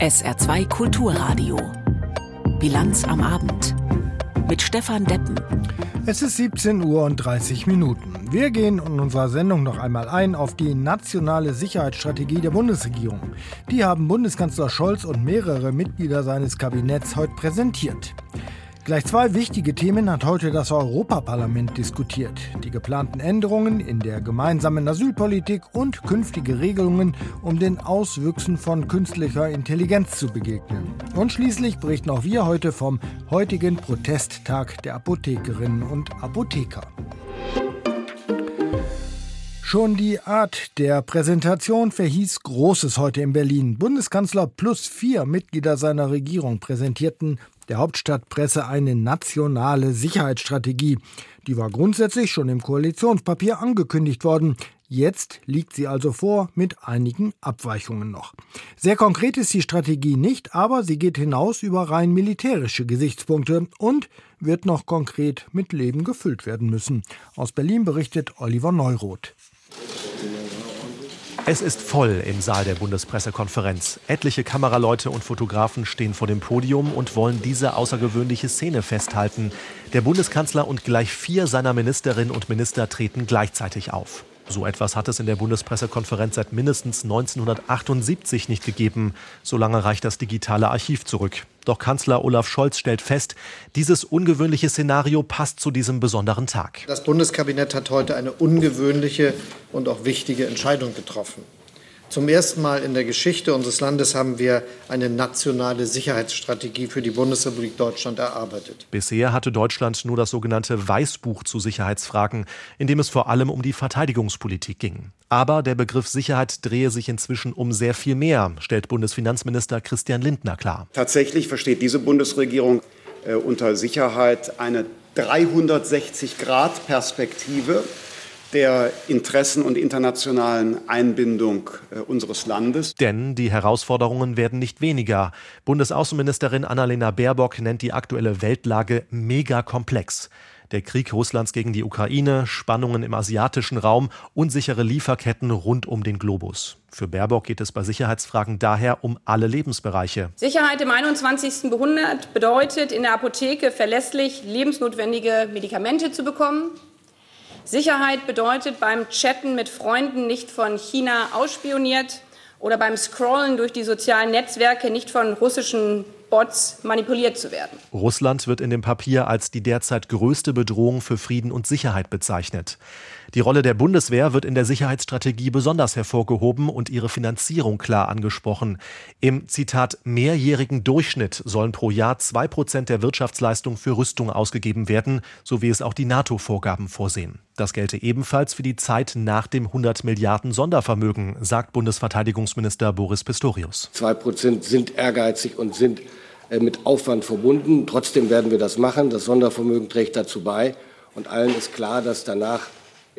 SR2 Kulturradio. Bilanz am Abend. Mit Stefan Deppen. Es ist 17 Uhr und 30 Minuten. Wir gehen in unserer Sendung noch einmal ein auf die nationale Sicherheitsstrategie der Bundesregierung. Die haben Bundeskanzler Scholz und mehrere Mitglieder seines Kabinetts heute präsentiert. Gleich zwei wichtige Themen hat heute das Europaparlament diskutiert. Die geplanten Änderungen in der gemeinsamen Asylpolitik und künftige Regelungen, um den Auswüchsen von künstlicher Intelligenz zu begegnen. Und schließlich berichten auch wir heute vom heutigen Protesttag der Apothekerinnen und Apotheker. Schon die Art der Präsentation verhieß Großes heute in Berlin. Bundeskanzler plus vier Mitglieder seiner Regierung präsentierten der Hauptstadtpresse eine nationale Sicherheitsstrategie. Die war grundsätzlich schon im Koalitionspapier angekündigt worden. Jetzt liegt sie also vor mit einigen Abweichungen noch. Sehr konkret ist die Strategie nicht, aber sie geht hinaus über rein militärische Gesichtspunkte und wird noch konkret mit Leben gefüllt werden müssen. Aus Berlin berichtet Oliver Neuroth. Es ist voll im Saal der Bundespressekonferenz. Etliche Kameraleute und Fotografen stehen vor dem Podium und wollen diese außergewöhnliche Szene festhalten. Der Bundeskanzler und gleich vier seiner Ministerinnen und Minister treten gleichzeitig auf. So etwas hat es in der Bundespressekonferenz seit mindestens 1978 nicht gegeben. So lange reicht das digitale Archiv zurück. Doch Kanzler Olaf Scholz stellt fest, dieses ungewöhnliche Szenario passt zu diesem besonderen Tag. Das Bundeskabinett hat heute eine ungewöhnliche und auch wichtige Entscheidung getroffen. Zum ersten Mal in der Geschichte unseres Landes haben wir eine nationale Sicherheitsstrategie für die Bundesrepublik Deutschland erarbeitet. Bisher hatte Deutschland nur das sogenannte Weißbuch zu Sicherheitsfragen, in dem es vor allem um die Verteidigungspolitik ging. Aber der Begriff Sicherheit drehe sich inzwischen um sehr viel mehr, stellt Bundesfinanzminister Christian Lindner klar. Tatsächlich versteht diese Bundesregierung äh, unter Sicherheit eine 360-Grad-Perspektive der Interessen und internationalen Einbindung äh, unseres Landes. Denn die Herausforderungen werden nicht weniger. Bundesaußenministerin Annalena Baerbock nennt die aktuelle Weltlage mega komplex. Der Krieg Russlands gegen die Ukraine, Spannungen im asiatischen Raum, unsichere Lieferketten rund um den Globus. Für Baerbock geht es bei Sicherheitsfragen daher um alle Lebensbereiche. Sicherheit im 21. Jahrhundert bedeutet, in der Apotheke verlässlich lebensnotwendige Medikamente zu bekommen, Sicherheit bedeutet beim Chatten mit Freunden nicht von China ausspioniert oder beim Scrollen durch die sozialen Netzwerke nicht von russischen Bots manipuliert zu werden. Russland wird in dem Papier als die derzeit größte Bedrohung für Frieden und Sicherheit bezeichnet. Die Rolle der Bundeswehr wird in der Sicherheitsstrategie besonders hervorgehoben und ihre Finanzierung klar angesprochen. Im Zitat mehrjährigen Durchschnitt sollen pro Jahr zwei Prozent der Wirtschaftsleistung für Rüstung ausgegeben werden, so wie es auch die NATO-Vorgaben vorsehen. Das gelte ebenfalls für die Zeit nach dem 100 Milliarden Sondervermögen, sagt Bundesverteidigungsminister Boris Pistorius. Zwei Prozent sind ehrgeizig und sind äh, mit Aufwand verbunden. Trotzdem werden wir das machen. Das Sondervermögen trägt dazu bei. Und allen ist klar, dass danach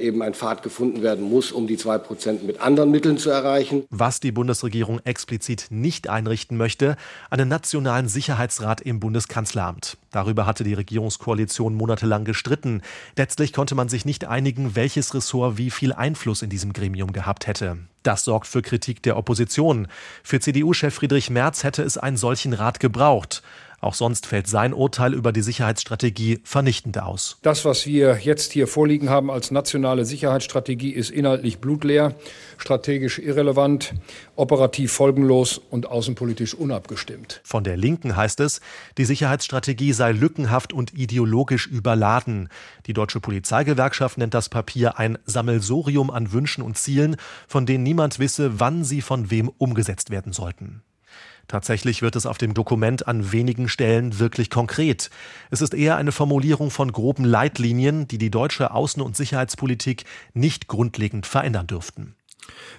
eben ein Pfad gefunden werden muss, um die zwei Prozent mit anderen Mitteln zu erreichen. Was die Bundesregierung explizit nicht einrichten möchte, einen nationalen Sicherheitsrat im Bundeskanzleramt. Darüber hatte die Regierungskoalition monatelang gestritten. Letztlich konnte man sich nicht einigen, welches Ressort wie viel Einfluss in diesem Gremium gehabt hätte. Das sorgt für Kritik der Opposition. Für CDU-Chef Friedrich Merz hätte es einen solchen Rat gebraucht. Auch sonst fällt sein Urteil über die Sicherheitsstrategie vernichtend aus. Das, was wir jetzt hier vorliegen haben als nationale Sicherheitsstrategie, ist inhaltlich blutleer, strategisch irrelevant, operativ folgenlos und außenpolitisch unabgestimmt. Von der Linken heißt es, die Sicherheitsstrategie sei lückenhaft und ideologisch überladen. Die Deutsche Polizeigewerkschaft nennt das Papier ein Sammelsorium an Wünschen und Zielen, von denen niemand wisse, wann sie von wem umgesetzt werden sollten. Tatsächlich wird es auf dem Dokument an wenigen Stellen wirklich konkret. Es ist eher eine Formulierung von groben Leitlinien, die die deutsche Außen- und Sicherheitspolitik nicht grundlegend verändern dürften.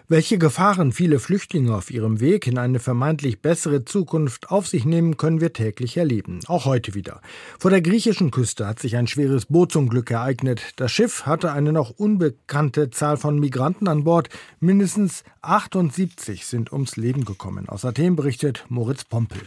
Welche Gefahren viele Flüchtlinge auf ihrem Weg in eine vermeintlich bessere Zukunft auf sich nehmen, können wir täglich erleben. Auch heute wieder. Vor der griechischen Küste hat sich ein schweres Bootsunglück ereignet. Das Schiff hatte eine noch unbekannte Zahl von Migranten an Bord. Mindestens 78 sind ums Leben gekommen. Aus Athen berichtet Moritz Pompel.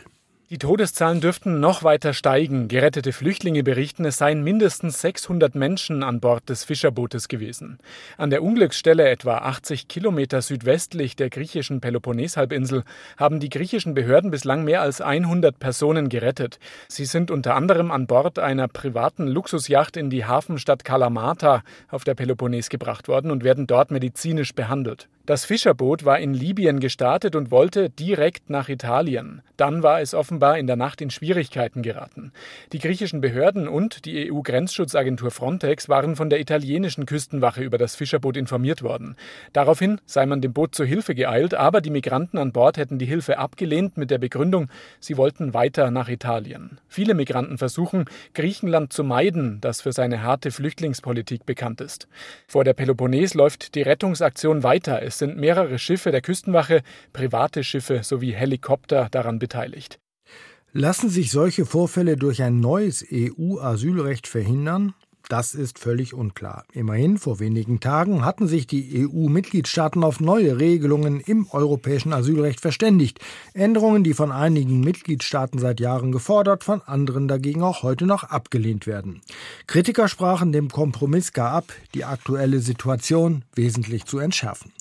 Die Todeszahlen dürften noch weiter steigen. Gerettete Flüchtlinge berichten, es seien mindestens 600 Menschen an Bord des Fischerbootes gewesen. An der Unglücksstelle, etwa 80 Kilometer südwestlich der griechischen Peloponneshalbinsel, haben die griechischen Behörden bislang mehr als 100 Personen gerettet. Sie sind unter anderem an Bord einer privaten Luxusjacht in die Hafenstadt Kalamata auf der Peloponnes gebracht worden und werden dort medizinisch behandelt. Das Fischerboot war in Libyen gestartet und wollte direkt nach Italien. Dann war es offenbar in der Nacht in Schwierigkeiten geraten. Die griechischen Behörden und die EU-Grenzschutzagentur Frontex waren von der italienischen Küstenwache über das Fischerboot informiert worden. Daraufhin sei man dem Boot zur Hilfe geeilt, aber die Migranten an Bord hätten die Hilfe abgelehnt mit der Begründung, sie wollten weiter nach Italien. Viele Migranten versuchen, Griechenland zu meiden, das für seine harte Flüchtlingspolitik bekannt ist. Vor der Peloponnes läuft die Rettungsaktion weiter. Es sind mehrere Schiffe der Küstenwache, private Schiffe sowie Helikopter daran beteiligt. Lassen sich solche Vorfälle durch ein neues EU-Asylrecht verhindern? Das ist völlig unklar. Immerhin, vor wenigen Tagen hatten sich die EU-Mitgliedstaaten auf neue Regelungen im europäischen Asylrecht verständigt. Änderungen, die von einigen Mitgliedstaaten seit Jahren gefordert, von anderen dagegen auch heute noch abgelehnt werden. Kritiker sprachen dem Kompromiss gar ab, die aktuelle Situation wesentlich zu entschärfen.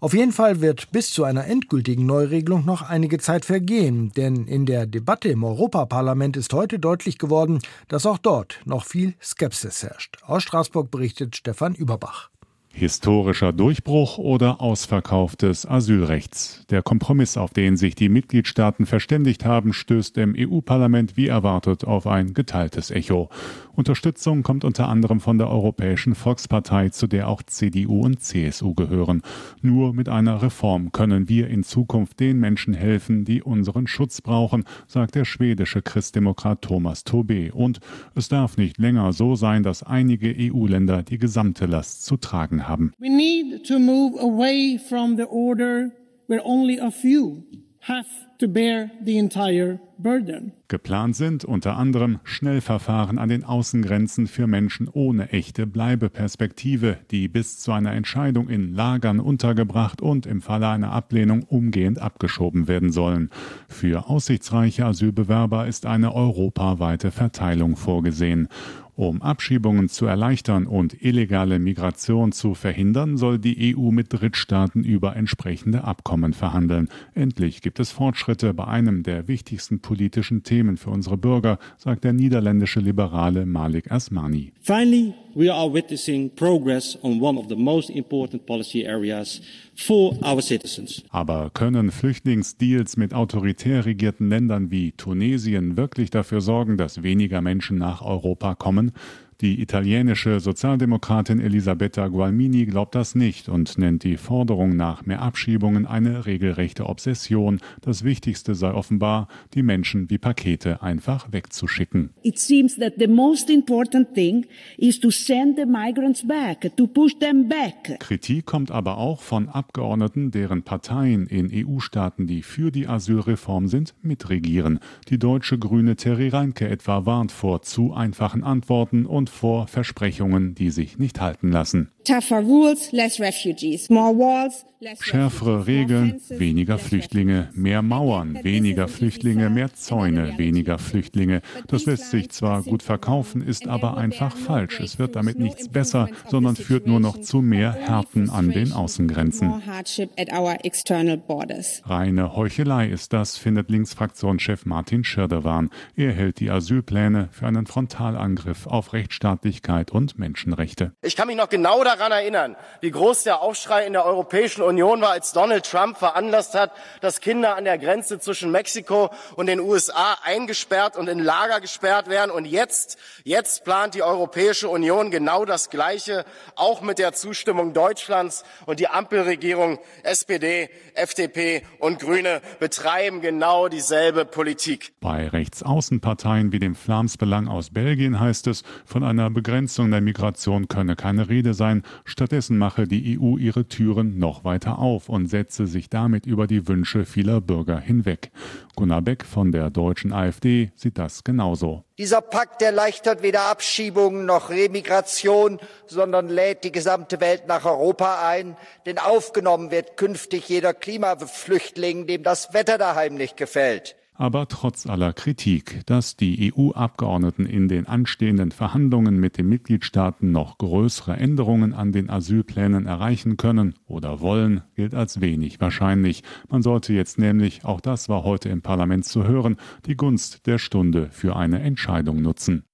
Auf jeden Fall wird bis zu einer endgültigen Neuregelung noch einige Zeit vergehen, denn in der Debatte im Europaparlament ist heute deutlich geworden, dass auch dort noch viel Skepsis herrscht. Aus Straßburg berichtet Stefan Überbach. Historischer Durchbruch oder Ausverkauf des Asylrechts. Der Kompromiss, auf den sich die Mitgliedstaaten verständigt haben, stößt im EU-Parlament wie erwartet auf ein geteiltes Echo. Unterstützung kommt unter anderem von der Europäischen Volkspartei, zu der auch CDU und CSU gehören. Nur mit einer Reform können wir in Zukunft den Menschen helfen, die unseren Schutz brauchen, sagt der schwedische Christdemokrat Thomas Tobé. Und es darf nicht länger so sein, dass einige EU-Länder die gesamte Last zu tragen haben. We need to move away from the order where only a few have to bear the entire burden. Geplant sind unter anderem Schnellverfahren an den Außengrenzen für Menschen ohne echte Bleibeperspektive, die bis zu einer Entscheidung in Lagern untergebracht und im Falle einer Ablehnung umgehend abgeschoben werden sollen. Für aussichtsreiche Asylbewerber ist eine europaweite Verteilung vorgesehen. Um Abschiebungen zu erleichtern und illegale Migration zu verhindern, soll die EU mit Drittstaaten über entsprechende Abkommen verhandeln. Endlich gibt es Fortschritte bei einem der wichtigsten politischen Themen für unsere Bürger, sagt der niederländische Liberale Malik Asmani. Finally, we are witnessing progress on one of the most important policy areas for our citizens. Aber können Flüchtlingsdeals mit autoritär regierten Ländern wie Tunesien wirklich dafür sorgen, dass weniger Menschen nach Europa kommen? Die italienische Sozialdemokratin Elisabetta Gualmini glaubt das nicht und nennt die Forderung nach mehr Abschiebungen eine regelrechte Obsession. Das Wichtigste sei offenbar, die Menschen wie Pakete einfach wegzuschicken. It seems that the most important thing is to send the migrants back, to push them back. Kritik kommt aber auch von Abgeordneten, deren Parteien in EU-Staaten, die für die Asylreform sind, mitregieren. Die deutsche Grüne Terry Reinke etwa warnt vor zu einfachen Antworten und vor Versprechungen, die sich nicht halten lassen. Schärfere Regeln, weniger Flüchtlinge, mehr Mauern, weniger Flüchtlinge, mehr Zäune, weniger Flüchtlinge. Das lässt sich zwar gut verkaufen, ist aber einfach falsch. Es wird damit nichts besser, sondern führt nur noch zu mehr Härten an den Außengrenzen. Reine Heuchelei ist das, findet Linksfraktionschef Martin Schirdewan. Er hält die Asylpläne für einen Frontalangriff auf Rechtsstaatlichkeit und Menschenrechte. Ich kann mich noch genau daran daran erinnern, wie groß der Aufschrei in der Europäischen Union war, als Donald Trump veranlasst hat, dass Kinder an der Grenze zwischen Mexiko und den USA eingesperrt und in Lager gesperrt werden. Und jetzt, jetzt plant die Europäische Union genau das Gleiche, auch mit der Zustimmung Deutschlands. Und die Ampelregierung SPD, FDP und Grüne betreiben genau dieselbe Politik. Bei Rechtsaußenparteien wie dem Flamsbelang aus Belgien heißt es, von einer Begrenzung der Migration könne keine Rede sein, Stattdessen mache die EU ihre Türen noch weiter auf und setze sich damit über die Wünsche vieler Bürger hinweg. Gunnar Beck von der deutschen AfD sieht das genauso. Dieser Pakt erleichtert weder Abschiebungen noch Remigration, sondern lädt die gesamte Welt nach Europa ein, denn aufgenommen wird künftig jeder Klimaflüchtling, dem das Wetter daheim nicht gefällt. Aber trotz aller Kritik, dass die EU-Abgeordneten in den anstehenden Verhandlungen mit den Mitgliedstaaten noch größere Änderungen an den Asylplänen erreichen können oder wollen, gilt als wenig wahrscheinlich. Man sollte jetzt nämlich, auch das war heute im Parlament zu hören, die Gunst der Stunde für eine Entscheidung nutzen.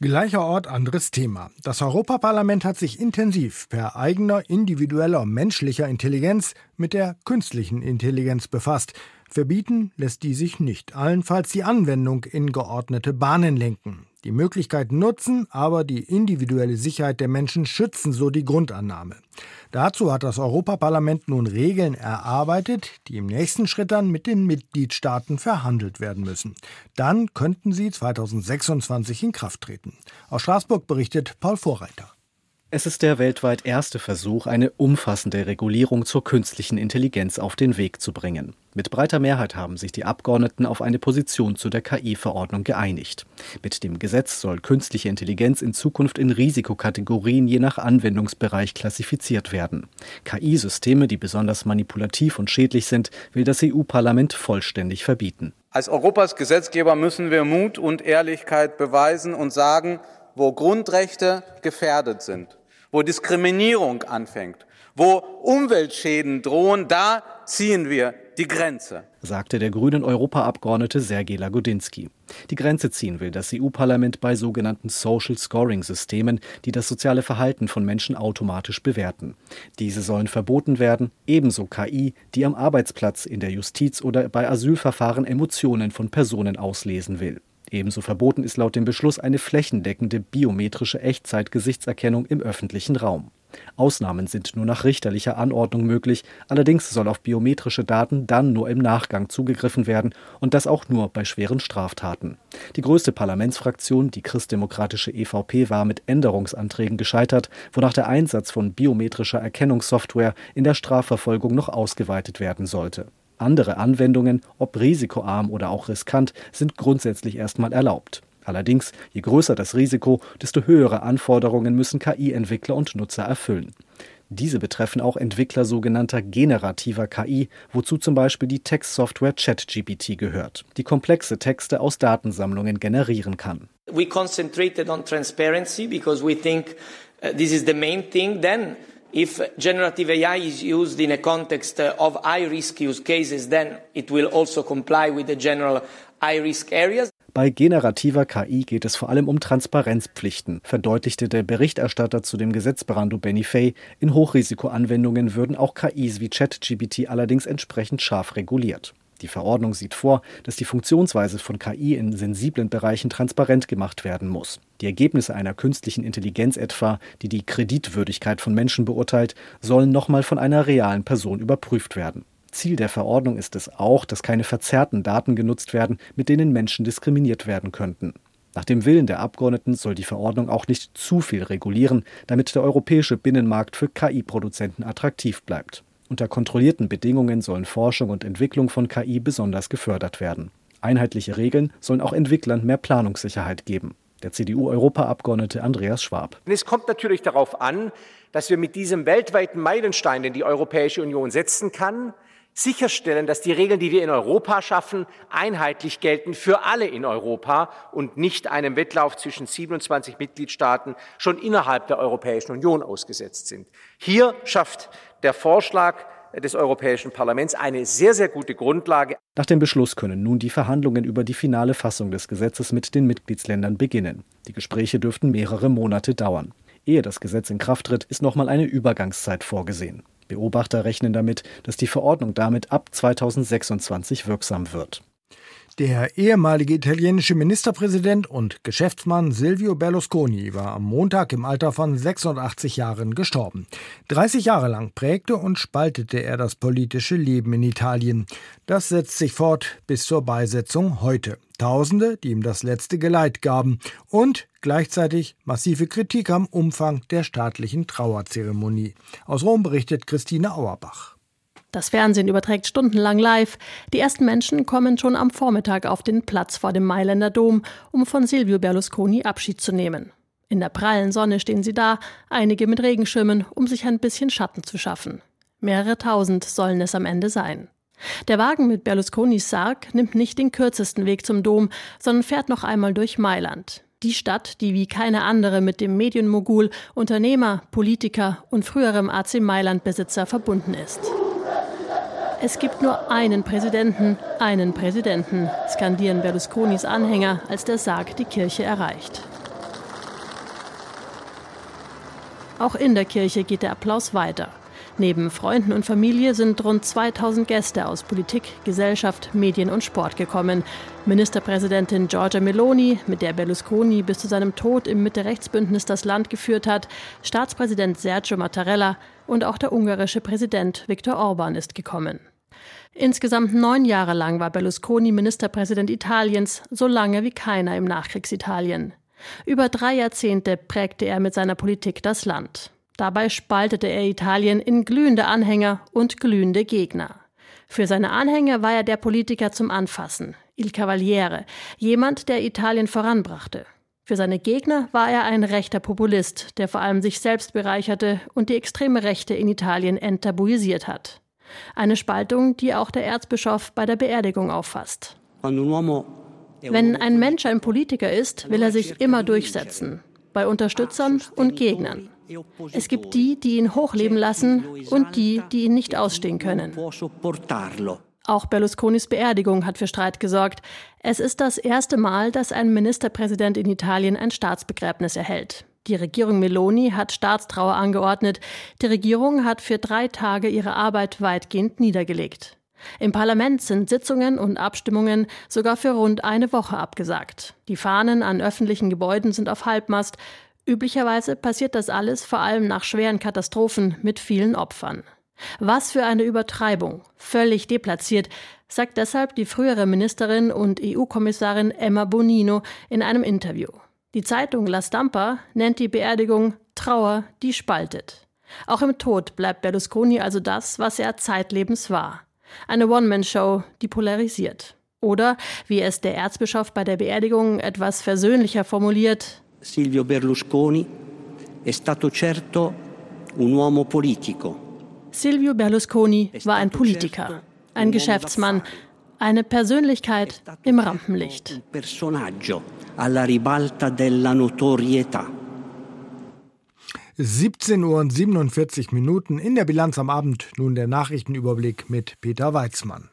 Gleicher Ort, anderes Thema. Das Europaparlament hat sich intensiv per eigener individueller menschlicher Intelligenz mit der künstlichen Intelligenz befasst. Verbieten lässt die sich nicht, allenfalls die Anwendung in geordnete Bahnen lenken. Die Möglichkeit nutzen, aber die individuelle Sicherheit der Menschen schützen, so die Grundannahme. Dazu hat das Europaparlament nun Regeln erarbeitet, die im nächsten Schritt dann mit den Mitgliedstaaten verhandelt werden müssen. Dann könnten sie 2026 in Kraft treten. Aus Straßburg berichtet Paul Vorreiter. Es ist der weltweit erste Versuch, eine umfassende Regulierung zur künstlichen Intelligenz auf den Weg zu bringen. Mit breiter Mehrheit haben sich die Abgeordneten auf eine Position zu der KI-Verordnung geeinigt. Mit dem Gesetz soll künstliche Intelligenz in Zukunft in Risikokategorien je nach Anwendungsbereich klassifiziert werden. KI-Systeme, die besonders manipulativ und schädlich sind, will das EU-Parlament vollständig verbieten. Als Europas Gesetzgeber müssen wir Mut und Ehrlichkeit beweisen und sagen, wo Grundrechte gefährdet sind wo Diskriminierung anfängt, wo Umweltschäden drohen, da ziehen wir die Grenze, sagte der grünen Europaabgeordnete Sergej Lagodinsky. Die Grenze ziehen will das EU-Parlament bei sogenannten Social Scoring-Systemen, die das soziale Verhalten von Menschen automatisch bewerten. Diese sollen verboten werden, ebenso KI, die am Arbeitsplatz, in der Justiz oder bei Asylverfahren Emotionen von Personen auslesen will. Ebenso verboten ist laut dem Beschluss eine flächendeckende biometrische Echtzeitgesichtserkennung im öffentlichen Raum. Ausnahmen sind nur nach richterlicher Anordnung möglich, allerdings soll auf biometrische Daten dann nur im Nachgang zugegriffen werden und das auch nur bei schweren Straftaten. Die größte Parlamentsfraktion, die christdemokratische EVP, war mit Änderungsanträgen gescheitert, wonach der Einsatz von biometrischer Erkennungssoftware in der Strafverfolgung noch ausgeweitet werden sollte. Andere Anwendungen, ob risikoarm oder auch riskant, sind grundsätzlich erstmal erlaubt. Allerdings, je größer das Risiko, desto höhere Anforderungen müssen KI-Entwickler und Nutzer erfüllen. Diese betreffen auch Entwickler sogenannter generativer KI, wozu zum Beispiel die Textsoftware ChatGPT gehört, die komplexe Texte aus Datensammlungen generieren kann. We concentrated on transparency because we think uh, this is the main thing. Then If generative AI is used in a context uh, of high risk use cases, then it will also comply with the general high risk areas. Bei generativer KI geht es vor allem um Transparenzpflichten, verdeutlichte der Berichterstatter zu dem Gesetz Brando Benifei. In Hochrisikoanwendungen würden auch KIs wie ChatGPT allerdings entsprechend scharf reguliert. Die Verordnung sieht vor, dass die Funktionsweise von KI in sensiblen Bereichen transparent gemacht werden muss. Die Ergebnisse einer künstlichen Intelligenz etwa, die die Kreditwürdigkeit von Menschen beurteilt, sollen nochmal von einer realen Person überprüft werden. Ziel der Verordnung ist es auch, dass keine verzerrten Daten genutzt werden, mit denen Menschen diskriminiert werden könnten. Nach dem Willen der Abgeordneten soll die Verordnung auch nicht zu viel regulieren, damit der europäische Binnenmarkt für KI-Produzenten attraktiv bleibt. Unter kontrollierten Bedingungen sollen Forschung und Entwicklung von KI besonders gefördert werden. Einheitliche Regeln sollen auch Entwicklern mehr Planungssicherheit geben. Der CDU-Europaabgeordnete Andreas Schwab. Es kommt natürlich darauf an, dass wir mit diesem weltweiten Meilenstein, den die Europäische Union setzen kann, sicherstellen, dass die Regeln, die wir in Europa schaffen, einheitlich gelten für alle in Europa und nicht einem Wettlauf zwischen 27 Mitgliedstaaten schon innerhalb der Europäischen Union ausgesetzt sind. Hier schafft der Vorschlag des Europäischen Parlaments eine sehr, sehr gute Grundlage. Nach dem Beschluss können nun die Verhandlungen über die finale Fassung des Gesetzes mit den Mitgliedsländern beginnen. Die Gespräche dürften mehrere Monate dauern. Ehe das Gesetz in Kraft tritt, ist nochmal eine Übergangszeit vorgesehen. Beobachter rechnen damit, dass die Verordnung damit ab 2026 wirksam wird. Der ehemalige italienische Ministerpräsident und Geschäftsmann Silvio Berlusconi war am Montag im Alter von 86 Jahren gestorben. 30 Jahre lang prägte und spaltete er das politische Leben in Italien. Das setzt sich fort bis zur Beisetzung heute. Tausende, die ihm das letzte Geleit gaben und gleichzeitig massive Kritik am Umfang der staatlichen Trauerzeremonie. Aus Rom berichtet Christine Auerbach. Das Fernsehen überträgt stundenlang live. Die ersten Menschen kommen schon am Vormittag auf den Platz vor dem Mailänder Dom, um von Silvio Berlusconi Abschied zu nehmen. In der prallen Sonne stehen sie da, einige mit Regenschirmen, um sich ein bisschen Schatten zu schaffen. Mehrere tausend sollen es am Ende sein. Der Wagen mit Berlusconis Sarg nimmt nicht den kürzesten Weg zum Dom, sondern fährt noch einmal durch Mailand. Die Stadt, die wie keine andere mit dem Medienmogul, Unternehmer, Politiker und früherem AC Mailand-Besitzer verbunden ist. Es gibt nur einen Präsidenten, einen Präsidenten, skandieren Berlusconis Anhänger, als der Sarg die Kirche erreicht. Auch in der Kirche geht der Applaus weiter. Neben Freunden und Familie sind rund 2000 Gäste aus Politik, Gesellschaft, Medien und Sport gekommen. Ministerpräsidentin Giorgia Meloni, mit der Berlusconi bis zu seinem Tod im Mitte-Rechts-Bündnis das Land geführt hat, Staatspräsident Sergio Mattarella und auch der ungarische Präsident Viktor Orban ist gekommen. Insgesamt neun Jahre lang war Berlusconi Ministerpräsident Italiens, so lange wie keiner im Nachkriegsitalien. Über drei Jahrzehnte prägte er mit seiner Politik das Land. Dabei spaltete er Italien in glühende Anhänger und glühende Gegner. Für seine Anhänger war er der Politiker zum Anfassen, il Cavaliere, jemand, der Italien voranbrachte. Für seine Gegner war er ein rechter Populist, der vor allem sich selbst bereicherte und die extreme Rechte in Italien enttabuisiert hat. Eine Spaltung, die auch der Erzbischof bei der Beerdigung auffasst. Wenn ein Mensch ein Politiker ist, will er sich immer durchsetzen, bei Unterstützern und Gegnern. Es gibt die, die ihn hochleben lassen und die, die ihn nicht ausstehen können. Auch Berlusconis Beerdigung hat für Streit gesorgt. Es ist das erste Mal, dass ein Ministerpräsident in Italien ein Staatsbegräbnis erhält. Die Regierung Meloni hat Staatstrauer angeordnet. Die Regierung hat für drei Tage ihre Arbeit weitgehend niedergelegt. Im Parlament sind Sitzungen und Abstimmungen sogar für rund eine Woche abgesagt. Die Fahnen an öffentlichen Gebäuden sind auf Halbmast. Üblicherweise passiert das alles vor allem nach schweren Katastrophen mit vielen Opfern. Was für eine Übertreibung, völlig deplatziert, sagt deshalb die frühere Ministerin und EU-Kommissarin Emma Bonino in einem Interview. Die Zeitung La Stampa nennt die Beerdigung Trauer, die spaltet. Auch im Tod bleibt Berlusconi also das, was er zeitlebens war. Eine One-Man-Show, die polarisiert. Oder, wie es der Erzbischof bei der Beerdigung etwas versöhnlicher formuliert, Silvio Berlusconi è stato certo un uomo politico. Silvio Berlusconi war ein Politiker, ein Geschäftsmann, eine Persönlichkeit im Rampenlicht. Personaggio alla ribalta della notorietà. 17 Uhr und 47 Minuten in der Bilanz am Abend. Nun der Nachrichtenüberblick mit Peter Weizmann.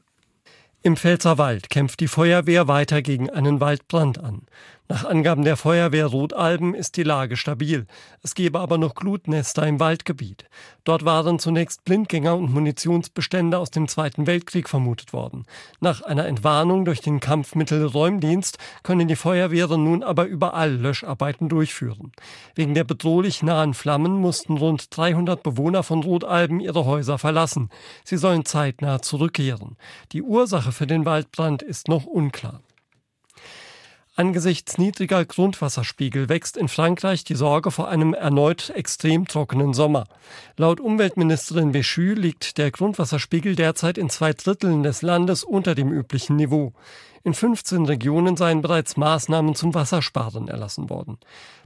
Im Pfälzerwald kämpft die Feuerwehr weiter gegen einen Waldbrand an. Nach Angaben der Feuerwehr Rotalben ist die Lage stabil. Es gebe aber noch Glutnester im Waldgebiet. Dort waren zunächst Blindgänger und Munitionsbestände aus dem Zweiten Weltkrieg vermutet worden. Nach einer Entwarnung durch den Kampfmittelräumdienst können die Feuerwehren nun aber überall Löscharbeiten durchführen. Wegen der bedrohlich nahen Flammen mussten rund 300 Bewohner von Rotalben ihre Häuser verlassen. Sie sollen zeitnah zurückkehren. Die Ursache für den Waldbrand ist noch unklar. Angesichts niedriger Grundwasserspiegel wächst in Frankreich die Sorge vor einem erneut extrem trockenen Sommer. Laut Umweltministerin Béchu liegt der Grundwasserspiegel derzeit in zwei Dritteln des Landes unter dem üblichen Niveau. In 15 Regionen seien bereits Maßnahmen zum Wassersparen erlassen worden.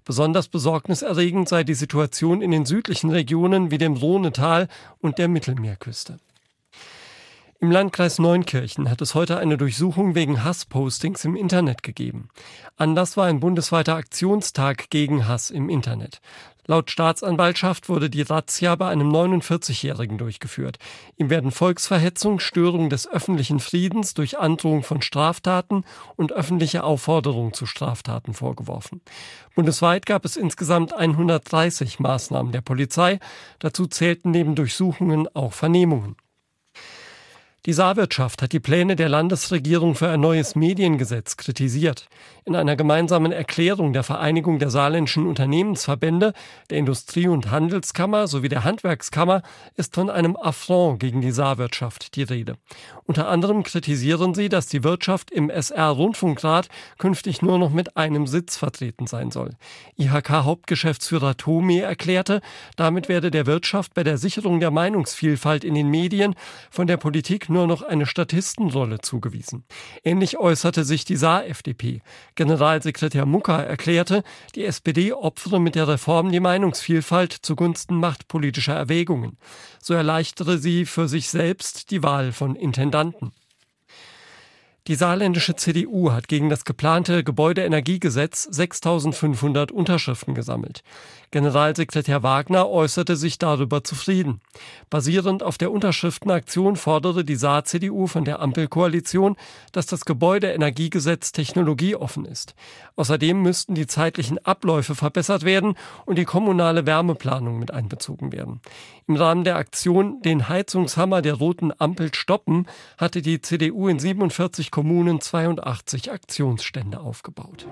Besonders besorgniserregend sei die Situation in den südlichen Regionen wie dem Rhonetal und der Mittelmeerküste. Im Landkreis Neunkirchen hat es heute eine Durchsuchung wegen Hasspostings im Internet gegeben. Anlass war ein bundesweiter Aktionstag gegen Hass im Internet. Laut Staatsanwaltschaft wurde die Razzia bei einem 49-Jährigen durchgeführt. Ihm werden Volksverhetzung, Störung des öffentlichen Friedens durch Androhung von Straftaten und öffentliche Aufforderung zu Straftaten vorgeworfen. Bundesweit gab es insgesamt 130 Maßnahmen der Polizei. Dazu zählten neben Durchsuchungen auch Vernehmungen. Die Saarwirtschaft hat die Pläne der Landesregierung für ein neues Mediengesetz kritisiert. In einer gemeinsamen Erklärung der Vereinigung der saarländischen Unternehmensverbände, der Industrie- und Handelskammer sowie der Handwerkskammer ist von einem Affront gegen die Saarwirtschaft die Rede. Unter anderem kritisieren sie, dass die Wirtschaft im SR-Rundfunkrat künftig nur noch mit einem Sitz vertreten sein soll. IHK-Hauptgeschäftsführer Tome erklärte, damit werde der Wirtschaft bei der Sicherung der Meinungsvielfalt in den Medien von der Politik nur noch eine Statistenrolle zugewiesen. Ähnlich äußerte sich die Saar-FDP. Generalsekretär Mucker erklärte, die SPD opfere mit der Reform die Meinungsvielfalt zugunsten machtpolitischer Erwägungen. So erleichtere sie für sich selbst die Wahl von Intendanten. Die saarländische CDU hat gegen das geplante Gebäudeenergiegesetz 6500 Unterschriften gesammelt. Generalsekretär Wagner äußerte sich darüber zufrieden. Basierend auf der Unterschriftenaktion forderte die Saar-CDU von der Ampelkoalition, dass das Gebäudeenergiegesetz technologieoffen ist. Außerdem müssten die zeitlichen Abläufe verbessert werden und die kommunale Wärmeplanung mit einbezogen werden. Im Rahmen der Aktion Den Heizungshammer der roten Ampel stoppen hatte die CDU in 47 Kommunen 82 Aktionsstände aufgebaut.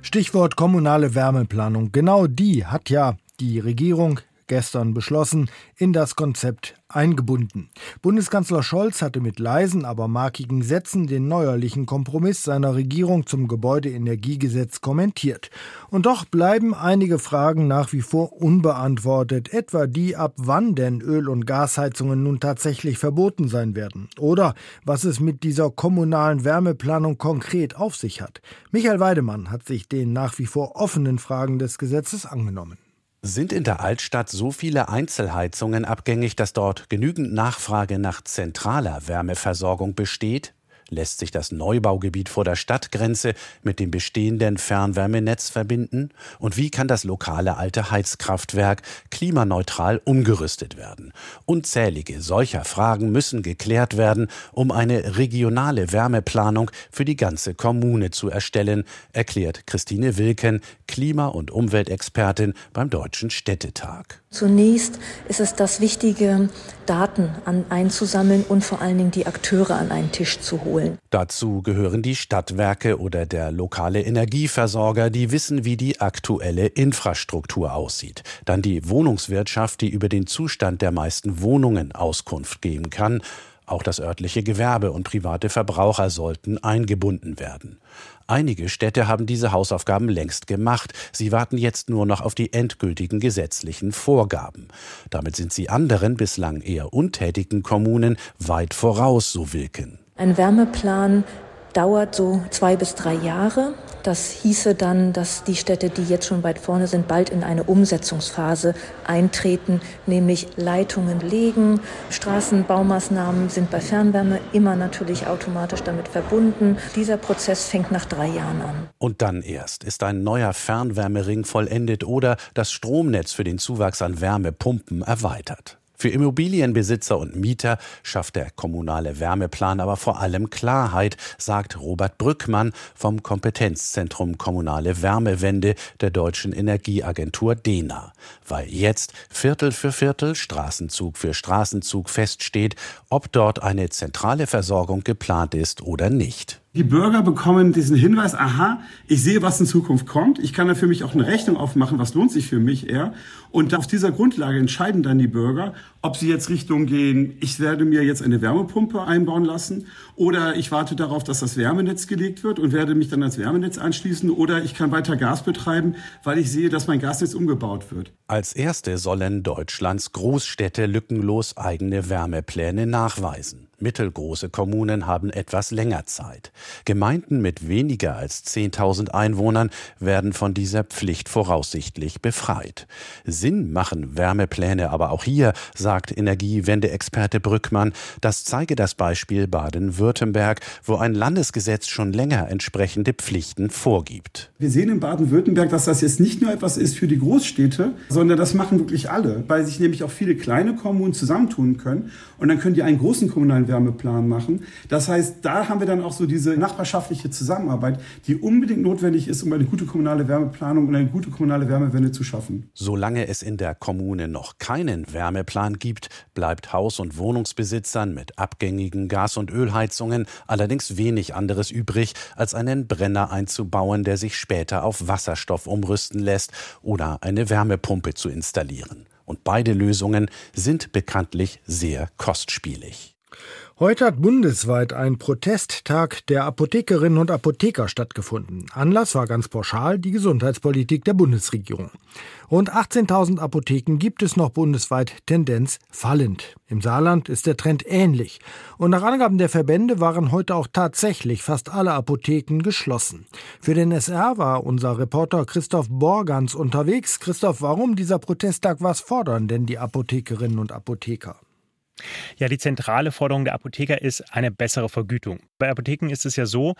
Stichwort kommunale Wärmeplanung. Genau die hat ja die Regierung gestern beschlossen, in das Konzept eingebunden. Bundeskanzler Scholz hatte mit leisen, aber markigen Sätzen den neuerlichen Kompromiss seiner Regierung zum Gebäudeenergiegesetz kommentiert. Und doch bleiben einige Fragen nach wie vor unbeantwortet, etwa die, ab wann denn Öl- und Gasheizungen nun tatsächlich verboten sein werden oder was es mit dieser kommunalen Wärmeplanung konkret auf sich hat. Michael Weidemann hat sich den nach wie vor offenen Fragen des Gesetzes angenommen. Sind in der Altstadt so viele Einzelheizungen abgängig, dass dort genügend Nachfrage nach zentraler Wärmeversorgung besteht? Lässt sich das Neubaugebiet vor der Stadtgrenze mit dem bestehenden Fernwärmenetz verbinden? Und wie kann das lokale alte Heizkraftwerk klimaneutral umgerüstet werden? Unzählige solcher Fragen müssen geklärt werden, um eine regionale Wärmeplanung für die ganze Kommune zu erstellen, erklärt Christine Wilken, Klima- und Umweltexpertin beim Deutschen Städtetag. Zunächst ist es das Wichtige, Daten an, einzusammeln und vor allen Dingen die Akteure an einen Tisch zu holen. Dazu gehören die Stadtwerke oder der lokale Energieversorger, die wissen, wie die aktuelle Infrastruktur aussieht. Dann die Wohnungswirtschaft, die über den Zustand der meisten Wohnungen Auskunft geben kann. Auch das örtliche Gewerbe und private Verbraucher sollten eingebunden werden. Einige Städte haben diese Hausaufgaben längst gemacht. Sie warten jetzt nur noch auf die endgültigen gesetzlichen Vorgaben. Damit sind sie anderen bislang eher untätigen Kommunen weit voraus, so Wilken. Ein Wärmeplan dauert so zwei bis drei Jahre. Das hieße dann, dass die Städte, die jetzt schon weit vorne sind, bald in eine Umsetzungsphase eintreten, nämlich Leitungen legen. Straßenbaumaßnahmen sind bei Fernwärme immer natürlich automatisch damit verbunden. Dieser Prozess fängt nach drei Jahren an. Und dann erst ist ein neuer Fernwärmering vollendet oder das Stromnetz für den Zuwachs an Wärmepumpen erweitert. Für Immobilienbesitzer und Mieter schafft der kommunale Wärmeplan aber vor allem Klarheit, sagt Robert Brückmann vom Kompetenzzentrum Kommunale Wärmewende der Deutschen Energieagentur DENA. Weil jetzt Viertel für Viertel, Straßenzug für Straßenzug feststeht, ob dort eine zentrale Versorgung geplant ist oder nicht. Die Bürger bekommen diesen Hinweis, aha, ich sehe, was in Zukunft kommt. Ich kann da für mich auch eine Rechnung aufmachen, was lohnt sich für mich eher. Und auf dieser Grundlage entscheiden dann die Bürger, ob sie jetzt Richtung gehen, ich werde mir jetzt eine Wärmepumpe einbauen lassen oder ich warte darauf, dass das Wärmenetz gelegt wird und werde mich dann ans Wärmenetz anschließen oder ich kann weiter Gas betreiben, weil ich sehe, dass mein Gasnetz umgebaut wird. Als erste sollen Deutschlands Großstädte lückenlos eigene Wärmepläne nachweisen. Mittelgroße Kommunen haben etwas länger Zeit. Gemeinden mit weniger als 10.000 Einwohnern werden von dieser Pflicht voraussichtlich befreit. Sinn machen Wärmepläne aber auch hier, sagt Energiewende-Experte Brückmann. Das zeige das Beispiel Baden-Württemberg, wo ein Landesgesetz schon länger entsprechende Pflichten vorgibt. Wir sehen in Baden-Württemberg, dass das jetzt nicht nur etwas ist für die Großstädte, sondern das machen wirklich alle, weil sich nämlich auch viele kleine Kommunen zusammentun können und dann können die einen großen kommunalen Wärmeplan machen. Das heißt, da haben wir dann auch so diese nachbarschaftliche Zusammenarbeit, die unbedingt notwendig ist, um eine gute kommunale Wärmeplanung und eine gute kommunale Wärmewende zu schaffen. Solange es in der Kommune noch keinen Wärmeplan gibt, bleibt Haus- und Wohnungsbesitzern mit abgängigen Gas- und Ölheizungen allerdings wenig anderes übrig, als einen Brenner einzubauen, der sich später auf Wasserstoff umrüsten lässt oder eine Wärmepumpe zu installieren. Und beide Lösungen sind bekanntlich sehr kostspielig. Heute hat bundesweit ein Protesttag der Apothekerinnen und Apotheker stattgefunden. Anlass war ganz pauschal die Gesundheitspolitik der Bundesregierung. Rund 18.000 Apotheken gibt es noch bundesweit, Tendenz fallend. Im Saarland ist der Trend ähnlich. Und nach Angaben der Verbände waren heute auch tatsächlich fast alle Apotheken geschlossen. Für den SR war unser Reporter Christoph Borgans unterwegs. Christoph, warum dieser Protesttag? Was fordern denn die Apothekerinnen und Apotheker? Ja, die zentrale Forderung der Apotheker ist eine bessere Vergütung. Bei Apotheken ist es ja so,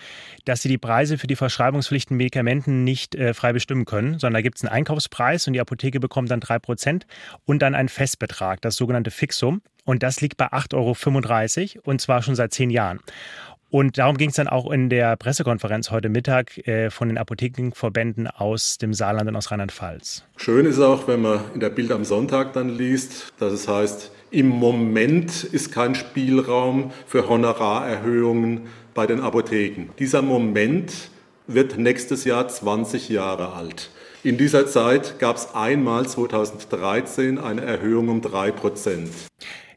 dass sie die Preise für die verschreibungspflichten Medikamenten nicht äh, frei bestimmen können, sondern da gibt es einen Einkaufspreis und die Apotheke bekommt dann 3% und dann einen Festbetrag, das sogenannte Fixum. Und das liegt bei 8,35 Euro und zwar schon seit zehn Jahren. Und darum ging es dann auch in der Pressekonferenz heute Mittag äh, von den Apothekenverbänden aus dem Saarland und aus Rheinland-Pfalz. Schön ist auch, wenn man in der Bild am Sonntag dann liest, dass es heißt, im Moment ist kein Spielraum für Honorarerhöhungen bei den Apotheken. Dieser Moment wird nächstes Jahr 20 Jahre alt. In dieser Zeit gab es einmal 2013 eine Erhöhung um 3 Prozent.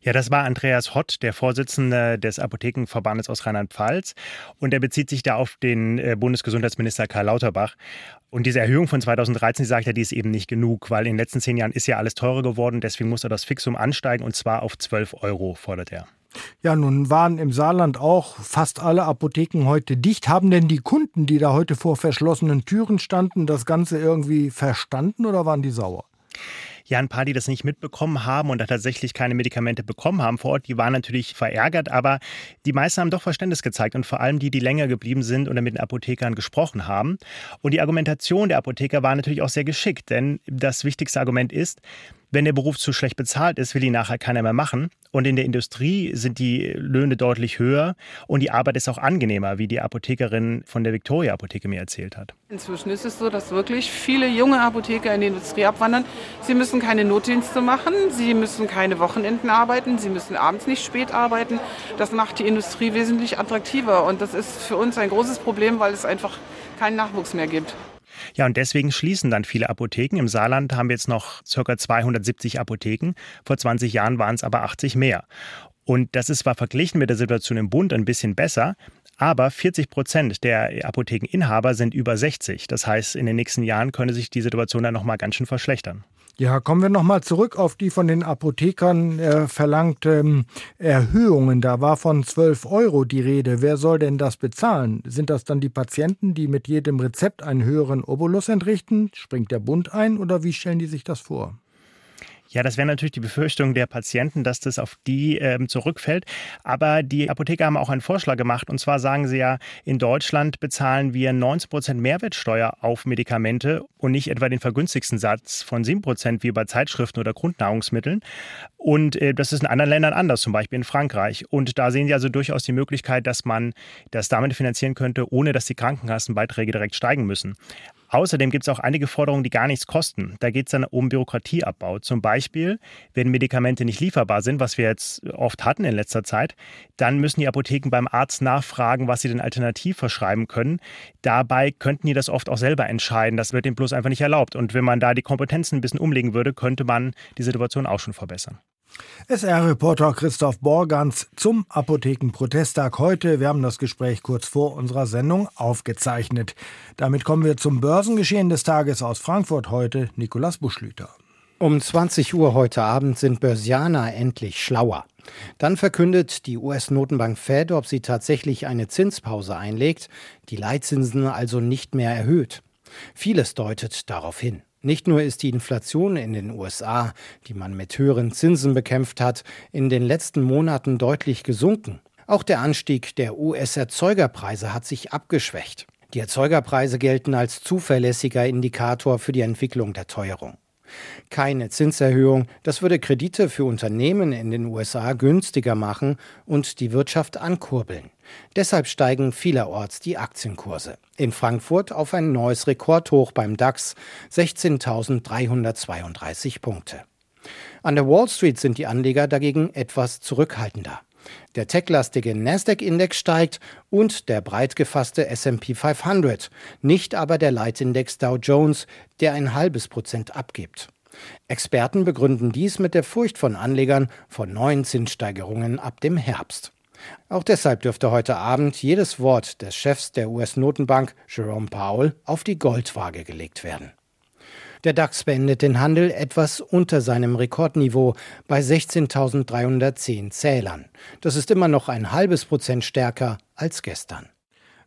Ja, das war Andreas Hott, der Vorsitzende des Apothekenverbandes aus Rheinland-Pfalz. Und er bezieht sich da auf den äh, Bundesgesundheitsminister Karl Lauterbach. Und diese Erhöhung von 2013, sagt er, die ist eben nicht genug, weil in den letzten zehn Jahren ist ja alles teurer geworden. Deswegen muss er das Fixum ansteigen und zwar auf 12 Euro, fordert er. Ja, nun waren im Saarland auch fast alle Apotheken heute dicht. Haben denn die Kunden, die da heute vor verschlossenen Türen standen, das Ganze irgendwie verstanden oder waren die sauer? Ja, ein paar, die das nicht mitbekommen haben und da tatsächlich keine Medikamente bekommen haben vor Ort, die waren natürlich verärgert, aber die meisten haben doch Verständnis gezeigt und vor allem die, die länger geblieben sind oder mit den Apothekern gesprochen haben. Und die Argumentation der Apotheker war natürlich auch sehr geschickt, denn das wichtigste Argument ist, wenn der Beruf zu schlecht bezahlt ist, will ihn nachher keiner mehr machen. Und in der Industrie sind die Löhne deutlich höher und die Arbeit ist auch angenehmer, wie die Apothekerin von der Victoria Apotheke mir erzählt hat. Inzwischen ist es so, dass wirklich viele junge Apotheker in die Industrie abwandern. Sie müssen keine Notdienste machen, sie müssen keine Wochenenden arbeiten, sie müssen abends nicht spät arbeiten. Das macht die Industrie wesentlich attraktiver und das ist für uns ein großes Problem, weil es einfach keinen Nachwuchs mehr gibt. Ja, und deswegen schließen dann viele Apotheken. Im Saarland haben wir jetzt noch ca. 270 Apotheken. Vor 20 Jahren waren es aber 80 mehr. Und das ist zwar verglichen mit der Situation im Bund ein bisschen besser, aber 40 Prozent der Apothekeninhaber sind über 60. Das heißt, in den nächsten Jahren könnte sich die Situation dann nochmal ganz schön verschlechtern. Ja, kommen wir nochmal zurück auf die von den Apothekern äh, verlangten Erhöhungen. Da war von 12 Euro die Rede. Wer soll denn das bezahlen? Sind das dann die Patienten, die mit jedem Rezept einen höheren Obolus entrichten? Springt der Bund ein oder wie stellen die sich das vor? Ja, das wäre natürlich die Befürchtung der Patienten, dass das auf die ähm, zurückfällt. Aber die Apotheker haben auch einen Vorschlag gemacht. Und zwar sagen sie ja, in Deutschland bezahlen wir 19 Prozent Mehrwertsteuer auf Medikamente und nicht etwa den vergünstigsten Satz von 7 Prozent wie bei Zeitschriften oder Grundnahrungsmitteln. Und äh, das ist in anderen Ländern anders, zum Beispiel in Frankreich. Und da sehen sie also durchaus die Möglichkeit, dass man das damit finanzieren könnte, ohne dass die Krankenkassenbeiträge direkt steigen müssen. Außerdem gibt es auch einige Forderungen, die gar nichts kosten. Da geht es dann um Bürokratieabbau. Zum Beispiel, wenn Medikamente nicht lieferbar sind, was wir jetzt oft hatten in letzter Zeit, dann müssen die Apotheken beim Arzt nachfragen, was sie denn alternativ verschreiben können. Dabei könnten die das oft auch selber entscheiden. Das wird dem bloß einfach nicht erlaubt. Und wenn man da die Kompetenzen ein bisschen umlegen würde, könnte man die Situation auch schon verbessern. SR-Reporter Christoph Borgans zum Apothekenprotesttag heute. Wir haben das Gespräch kurz vor unserer Sendung aufgezeichnet. Damit kommen wir zum Börsengeschehen des Tages aus Frankfurt heute. Nikolas Buschlüter. Um 20 Uhr heute Abend sind Börsianer endlich schlauer. Dann verkündet die US-Notenbank Fed, ob sie tatsächlich eine Zinspause einlegt, die Leitzinsen also nicht mehr erhöht. Vieles deutet darauf hin. Nicht nur ist die Inflation in den USA, die man mit höheren Zinsen bekämpft hat, in den letzten Monaten deutlich gesunken. Auch der Anstieg der US-Erzeugerpreise hat sich abgeschwächt. Die Erzeugerpreise gelten als zuverlässiger Indikator für die Entwicklung der Teuerung. Keine Zinserhöhung, das würde Kredite für Unternehmen in den USA günstiger machen und die Wirtschaft ankurbeln. Deshalb steigen vielerorts die Aktienkurse. In Frankfurt auf ein neues Rekordhoch beim DAX 16.332 Punkte. An der Wall Street sind die Anleger dagegen etwas zurückhaltender. Der techlastige Nasdaq-Index steigt und der breit gefasste S&P 500, nicht aber der Leitindex Dow Jones, der ein halbes Prozent abgibt. Experten begründen dies mit der Furcht von Anlegern vor neuen Zinssteigerungen ab dem Herbst. Auch deshalb dürfte heute Abend jedes Wort des Chefs der US-Notenbank, Jerome Powell, auf die Goldwaage gelegt werden. Der DAX beendet den Handel etwas unter seinem Rekordniveau bei 16.310 Zählern. Das ist immer noch ein halbes Prozent stärker als gestern.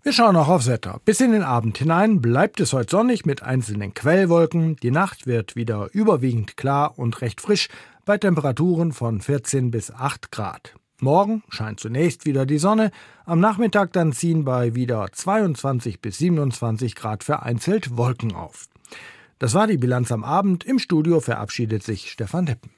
Wir schauen noch aufs Wetter. Bis in den Abend hinein bleibt es heute sonnig mit einzelnen Quellwolken. Die Nacht wird wieder überwiegend klar und recht frisch bei Temperaturen von 14 bis 8 Grad. Morgen scheint zunächst wieder die Sonne, am Nachmittag dann ziehen bei wieder 22 bis 27 Grad vereinzelt Wolken auf. Das war die Bilanz am Abend. Im Studio verabschiedet sich Stefan Deppen.